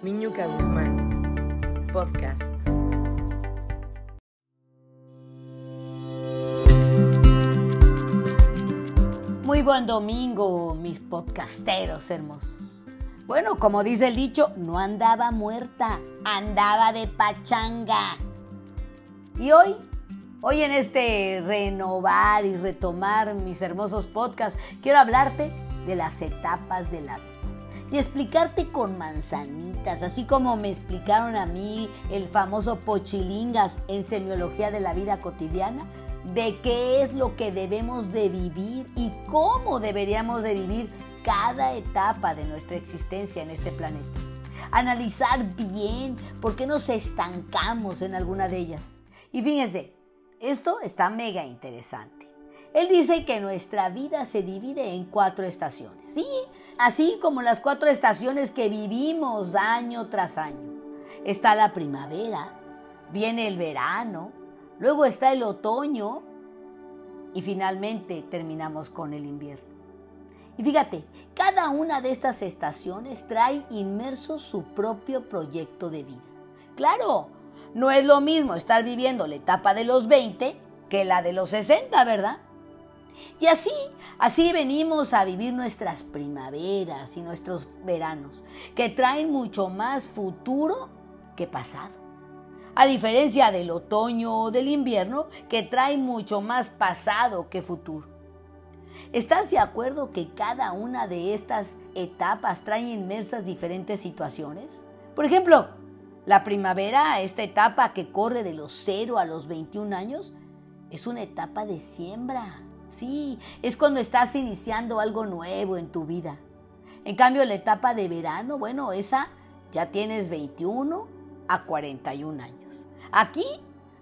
Miñuca Guzmán, podcast. Muy buen domingo, mis podcasteros hermosos. Bueno, como dice el dicho, no andaba muerta, andaba de pachanga. Y hoy, hoy en este renovar y retomar mis hermosos podcasts, quiero hablarte de las etapas de la vida y explicarte con manzanitas, así como me explicaron a mí el famoso pochilingas en semiología de la vida cotidiana, de qué es lo que debemos de vivir y cómo deberíamos de vivir cada etapa de nuestra existencia en este planeta. Analizar bien por qué nos estancamos en alguna de ellas. Y fíjense, esto está mega interesante. Él dice que nuestra vida se divide en cuatro estaciones. Sí, así como las cuatro estaciones que vivimos año tras año. Está la primavera, viene el verano, luego está el otoño y finalmente terminamos con el invierno. Y fíjate, cada una de estas estaciones trae inmerso su propio proyecto de vida. Claro, no es lo mismo estar viviendo la etapa de los 20 que la de los 60, ¿verdad? Y así, así venimos a vivir nuestras primaveras y nuestros veranos, que traen mucho más futuro que pasado. A diferencia del otoño o del invierno, que trae mucho más pasado que futuro. ¿Estás de acuerdo que cada una de estas etapas trae inmersas diferentes situaciones? Por ejemplo, la primavera, esta etapa que corre de los 0 a los 21 años, es una etapa de siembra. Sí, es cuando estás iniciando algo nuevo en tu vida. En cambio, la etapa de verano, bueno, esa ya tienes 21 a 41 años. Aquí,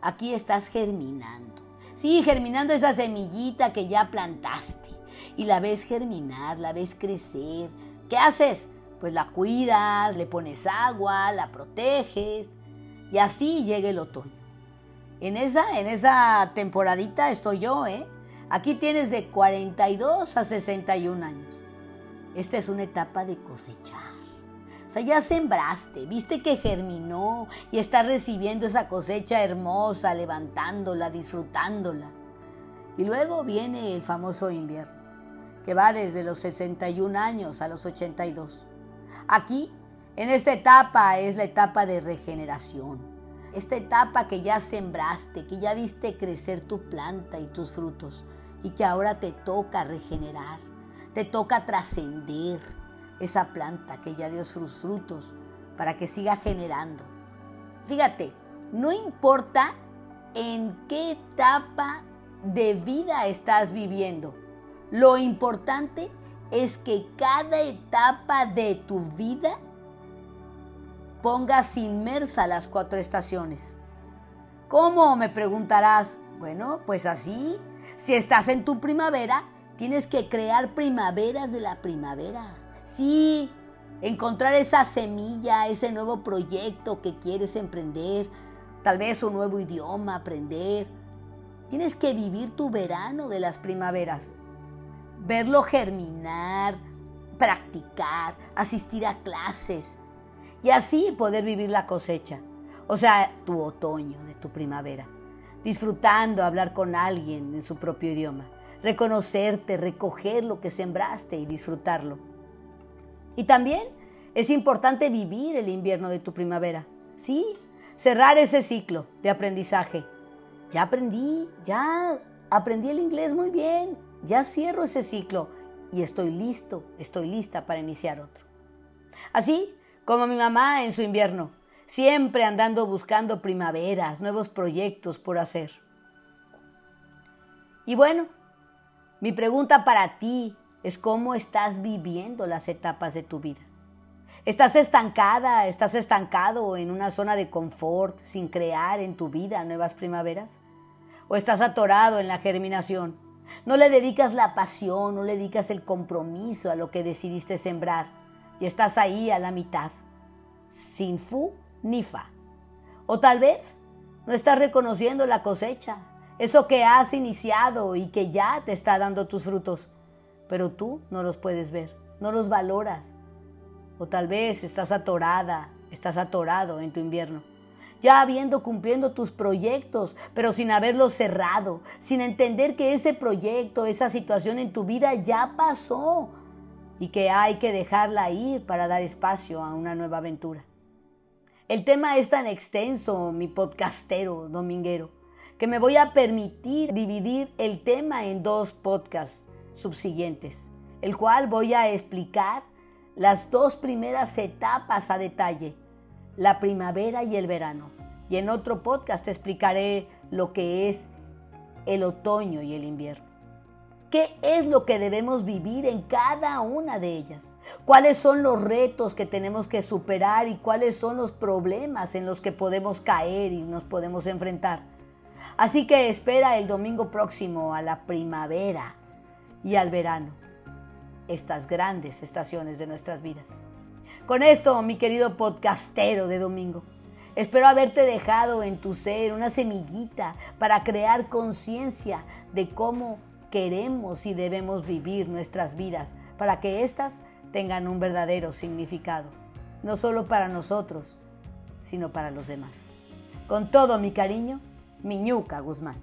aquí estás germinando. Sí, germinando esa semillita que ya plantaste. Y la ves germinar, la ves crecer. ¿Qué haces? Pues la cuidas, le pones agua, la proteges. Y así llega el otoño. En esa, en esa temporadita estoy yo, ¿eh? Aquí tienes de 42 a 61 años. Esta es una etapa de cosechar. O sea, ya sembraste, viste que germinó y estás recibiendo esa cosecha hermosa, levantándola, disfrutándola. Y luego viene el famoso invierno, que va desde los 61 años a los 82. Aquí, en esta etapa, es la etapa de regeneración. Esta etapa que ya sembraste, que ya viste crecer tu planta y tus frutos y que ahora te toca regenerar, te toca trascender esa planta que ya dio sus frutos para que siga generando. Fíjate, no importa en qué etapa de vida estás viviendo, lo importante es que cada etapa de tu vida pongas inmersa las cuatro estaciones. ¿Cómo? Me preguntarás. Bueno, pues así. Si estás en tu primavera, tienes que crear primaveras de la primavera. Sí, encontrar esa semilla, ese nuevo proyecto que quieres emprender, tal vez un nuevo idioma aprender. Tienes que vivir tu verano de las primaveras, verlo germinar, practicar, asistir a clases y así poder vivir la cosecha, o sea, tu otoño de tu primavera, disfrutando hablar con alguien en su propio idioma, reconocerte, recoger lo que sembraste y disfrutarlo. Y también es importante vivir el invierno de tu primavera. Sí, cerrar ese ciclo de aprendizaje. Ya aprendí, ya aprendí el inglés muy bien, ya cierro ese ciclo y estoy listo, estoy lista para iniciar otro. Así como mi mamá en su invierno, siempre andando buscando primaveras, nuevos proyectos por hacer. Y bueno, mi pregunta para ti es cómo estás viviendo las etapas de tu vida. ¿Estás estancada, estás estancado en una zona de confort sin crear en tu vida nuevas primaveras? ¿O estás atorado en la germinación? No le dedicas la pasión, no le dedicas el compromiso a lo que decidiste sembrar y estás ahí a la mitad, sin fu ni fa. O tal vez no estás reconociendo la cosecha, eso que has iniciado y que ya te está dando tus frutos pero tú no los puedes ver, no los valoras. O tal vez estás atorada Estás atorado en tu invierno ya habiendo cumpliendo tus proyectos, pero sin haberlos cerrado, sin entender que ese proyecto, esa situación en tu vida ya pasó y que hay que dejarla ir para dar espacio a una nueva aventura. El tema es tan extenso, mi podcastero dominguero, que me voy a permitir dividir el tema en dos podcasts subsiguientes, el cual voy a explicar las dos primeras etapas a detalle la primavera y el verano. Y en otro podcast explicaré lo que es el otoño y el invierno. ¿Qué es lo que debemos vivir en cada una de ellas? ¿Cuáles son los retos que tenemos que superar y cuáles son los problemas en los que podemos caer y nos podemos enfrentar? Así que espera el domingo próximo a la primavera y al verano, estas grandes estaciones de nuestras vidas. Con esto, mi querido podcastero de domingo, espero haberte dejado en tu ser una semillita para crear conciencia de cómo queremos y debemos vivir nuestras vidas para que éstas tengan un verdadero significado, no solo para nosotros, sino para los demás. Con todo mi cariño, Miñuca Guzmán.